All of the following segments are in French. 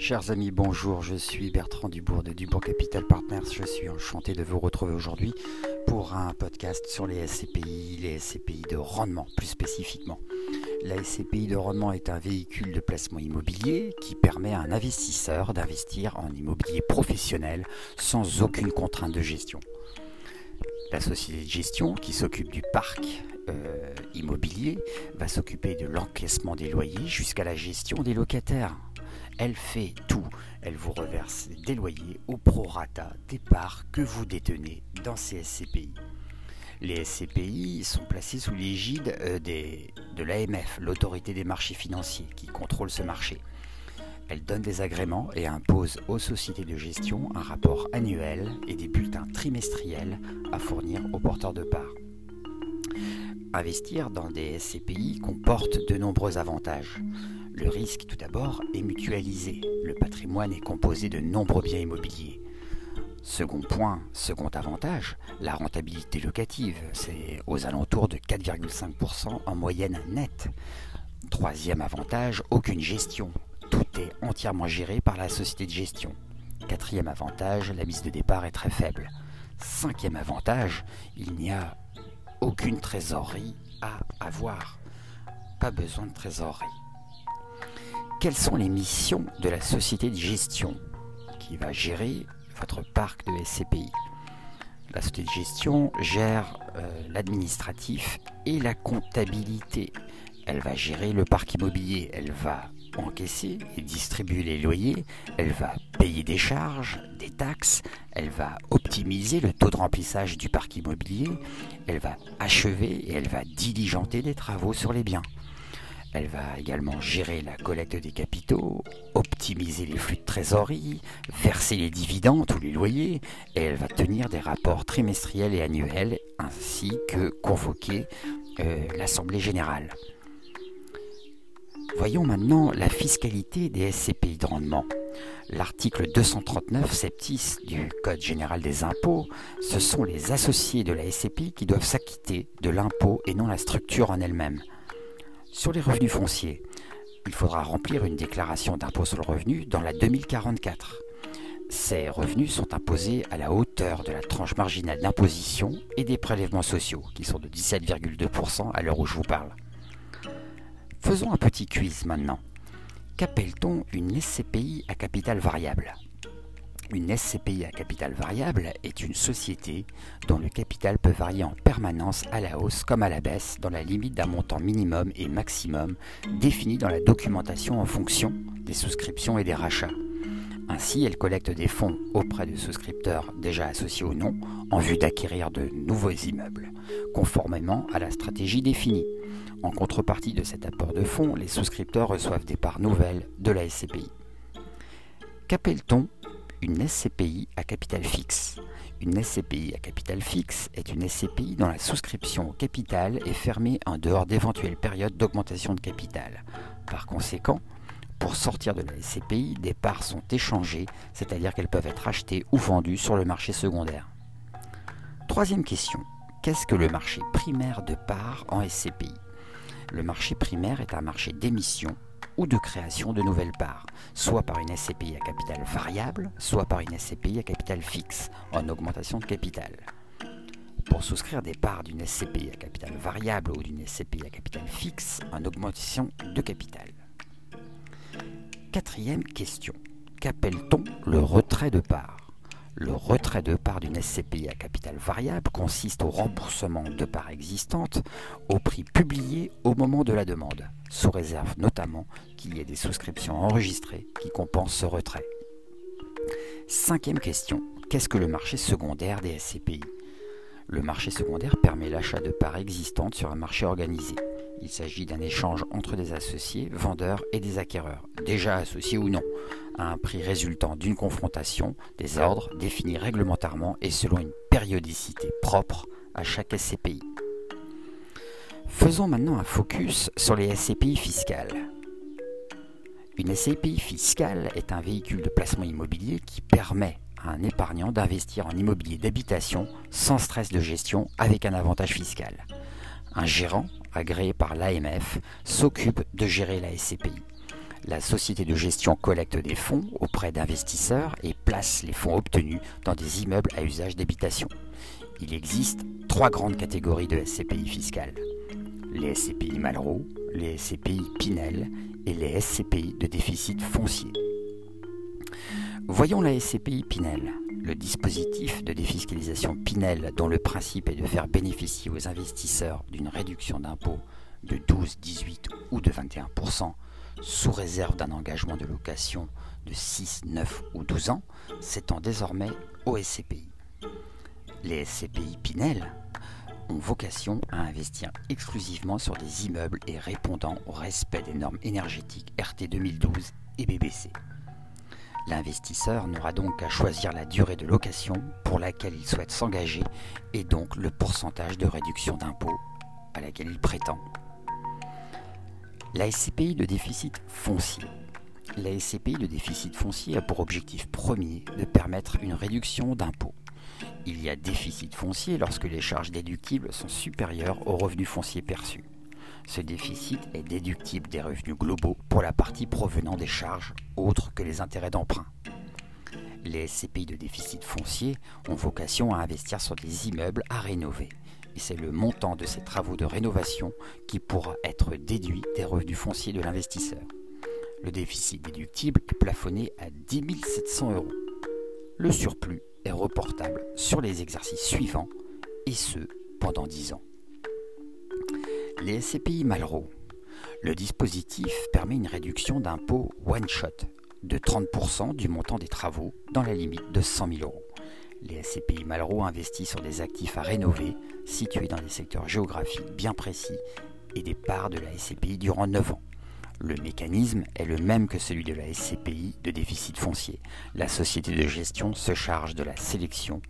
Chers amis, bonjour, je suis Bertrand Dubourg de Dubourg Capital Partners. Je suis enchanté de vous retrouver aujourd'hui pour un podcast sur les SCPI, les SCPI de rendement plus spécifiquement. La SCPI de rendement est un véhicule de placement immobilier qui permet à un investisseur d'investir en immobilier professionnel sans aucune contrainte de gestion. La société de gestion qui s'occupe du parc euh, immobilier va s'occuper de l'encaissement des loyers jusqu'à la gestion des locataires. Elle fait tout. Elle vous reverse des loyers au prorata des parts que vous détenez dans ces SCPI. Les SCPI sont placés sous l'égide euh, de l'AMF, l'autorité des marchés financiers, qui contrôle ce marché. Elle donne des agréments et impose aux sociétés de gestion un rapport annuel et des bulletins trimestriels à fournir aux porteurs de parts. Investir dans des SCPI comporte de nombreux avantages. Le risque, tout d'abord, est mutualisé. Le patrimoine est composé de nombreux biens immobiliers. Second point, second avantage, la rentabilité locative, c'est aux alentours de 4,5% en moyenne nette. Troisième avantage, aucune gestion. Tout est entièrement géré par la société de gestion. Quatrième avantage, la mise de départ est très faible. Cinquième avantage, il n'y a aucune trésorerie à avoir. Pas besoin de trésorerie. Quelles sont les missions de la société de gestion qui va gérer votre parc de SCPI La société de gestion gère euh, l'administratif et la comptabilité. Elle va gérer le parc immobilier, elle va encaisser et distribuer les loyers, elle va payer des charges, des taxes, elle va optimiser le taux de remplissage du parc immobilier, elle va achever et elle va diligenter des travaux sur les biens. Elle va également gérer la collecte des capitaux, optimiser les flux de trésorerie, verser les dividendes ou les loyers, et elle va tenir des rapports trimestriels et annuels, ainsi que convoquer euh, l'Assemblée générale. Voyons maintenant la fiscalité des SCPI de rendement. L'article 239 septis du Code général des impôts, ce sont les associés de la SCPI qui doivent s'acquitter de l'impôt et non la structure en elle-même. Sur les revenus fonciers, il faudra remplir une déclaration d'impôt sur le revenu dans la 2044. Ces revenus sont imposés à la hauteur de la tranche marginale d'imposition et des prélèvements sociaux, qui sont de 17,2% à l'heure où je vous parle. Faisons un petit quiz maintenant. Qu'appelle-t-on une SCPI à capital variable? Une SCPI à capital variable est une société dont le capital peut varier en permanence à la hausse comme à la baisse dans la limite d'un montant minimum et maximum défini dans la documentation en fonction des souscriptions et des rachats. Ainsi, elle collecte des fonds auprès de souscripteurs déjà associés ou non en vue d'acquérir de nouveaux immeubles, conformément à la stratégie définie. En contrepartie de cet apport de fonds, les souscripteurs reçoivent des parts nouvelles de la SCPI. Qu'appelle-t-on une SCPI à capital fixe. Une SCPI à capital fixe est une SCPI dont la souscription au capital est fermée en dehors d'éventuelles périodes d'augmentation de capital. Par conséquent, pour sortir de la SCPI, des parts sont échangées, c'est-à-dire qu'elles peuvent être achetées ou vendues sur le marché secondaire. Troisième question. Qu'est-ce que le marché primaire de parts en SCPI Le marché primaire est un marché d'émission ou de création de nouvelles parts, soit par une SCPI à capital variable, soit par une SCPI à capital fixe, en augmentation de capital. Pour souscrire des parts d'une SCPI à capital variable ou d'une SCPI à capital fixe, en augmentation de capital. Quatrième question. Qu'appelle-t-on le retrait de parts le retrait de parts d'une SCPI à capital variable consiste au remboursement de parts existantes au prix publié au moment de la demande, sous réserve notamment qu'il y ait des souscriptions enregistrées qui compensent ce retrait. Cinquième question. Qu'est-ce que le marché secondaire des SCPI Le marché secondaire permet l'achat de parts existantes sur un marché organisé. Il s'agit d'un échange entre des associés, vendeurs et des acquéreurs, déjà associés ou non, à un prix résultant d'une confrontation des ordres définis réglementairement et selon une périodicité propre à chaque SCPI. Faisons maintenant un focus sur les SCPI fiscales. Une SCPI fiscale est un véhicule de placement immobilier qui permet à un épargnant d'investir en immobilier d'habitation sans stress de gestion avec un avantage fiscal. Un gérant, agréé par l'AMF, s'occupe de gérer la SCPI. La société de gestion collecte des fonds auprès d'investisseurs et place les fonds obtenus dans des immeubles à usage d'habitation. Il existe trois grandes catégories de SCPI fiscales. Les SCPI Malraux, les SCPI Pinel et les SCPI de déficit foncier. Voyons la SCPI Pinel. Le dispositif de défiscalisation Pinel, dont le principe est de faire bénéficier aux investisseurs d'une réduction d'impôt de 12, 18 ou de 21%, sous réserve d'un engagement de location de 6, 9 ou 12 ans, s'étend désormais aux SCPI. Les SCPI Pinel ont vocation à investir exclusivement sur des immeubles et répondant au respect des normes énergétiques RT 2012 et BBC. L'investisseur n'aura donc qu'à choisir la durée de location pour laquelle il souhaite s'engager et donc le pourcentage de réduction d'impôt à laquelle il prétend. La SCPI de déficit foncier. La SCPI de déficit foncier a pour objectif premier de permettre une réduction d'impôt. Il y a déficit foncier lorsque les charges déductibles sont supérieures aux revenus fonciers perçus. Ce déficit est déductible des revenus globaux pour la partie provenant des charges autres que les intérêts d'emprunt. Les SCPI de déficit foncier ont vocation à investir sur des immeubles à rénover. C'est le montant de ces travaux de rénovation qui pourra être déduit des revenus fonciers de l'investisseur. Le déficit déductible est plafonné à 10 700 euros. Le surplus est reportable sur les exercices suivants, et ce pendant 10 ans. Les SCPI Malraux. Le dispositif permet une réduction d'impôt one-shot de 30% du montant des travaux dans la limite de 100 000 euros. Les SCPI Malraux investissent sur des actifs à rénover situés dans des secteurs géographiques bien précis et des parts de la SCPI durant 9 ans. Le mécanisme est le même que celui de la SCPI de déficit foncier. La société de gestion se charge de la sélection,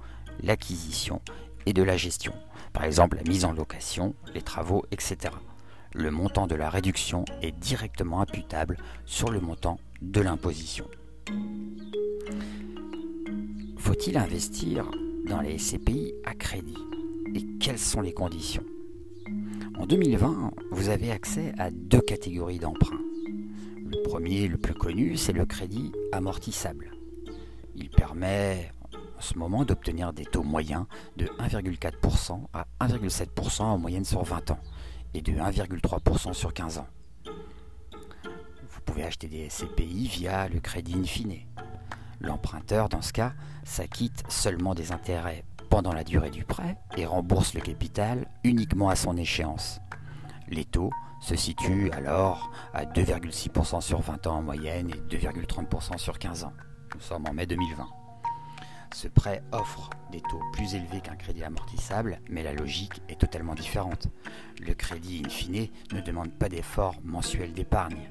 l'acquisition et de la gestion par exemple la mise en location, les travaux, etc. Le montant de la réduction est directement imputable sur le montant de l'imposition. Faut-il investir dans les SCPI à crédit Et quelles sont les conditions? En 2020, vous avez accès à deux catégories d'emprunts. Le premier, le plus connu, c'est le crédit amortissable. Il permet en ce moment d'obtenir des taux moyens de 1,4% à 1,7% en moyenne sur 20 ans et de 1,3% sur 15 ans. Vous pouvez acheter des SCPI via le crédit in fine. L'emprunteur, dans ce cas, s'acquitte seulement des intérêts pendant la durée du prêt et rembourse le capital uniquement à son échéance. Les taux se situent alors à 2,6% sur 20 ans en moyenne et 2,30% sur 15 ans. Nous sommes en mai 2020. Ce prêt offre des taux plus élevés qu'un crédit amortissable, mais la logique est totalement différente. Le crédit, in fine, ne demande pas d'effort mensuel d'épargne.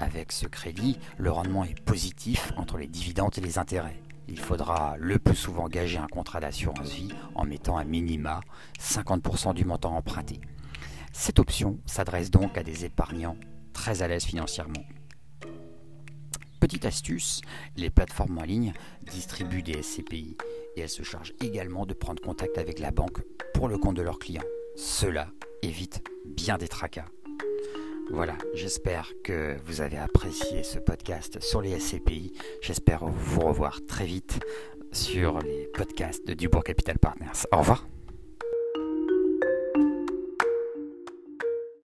Avec ce crédit, le rendement est positif entre les dividendes et les intérêts. Il faudra le plus souvent gager un contrat d'assurance vie en mettant à minima 50% du montant emprunté. Cette option s'adresse donc à des épargnants très à l'aise financièrement. Petite astuce, les plateformes en ligne distribuent des SCPI et elles se chargent également de prendre contact avec la banque pour le compte de leurs clients. Cela évite bien des tracas. Voilà, j'espère que vous avez apprécié ce podcast sur les SCPI. J'espère vous revoir très vite sur les podcasts de Dubourg Capital Partners. Au revoir.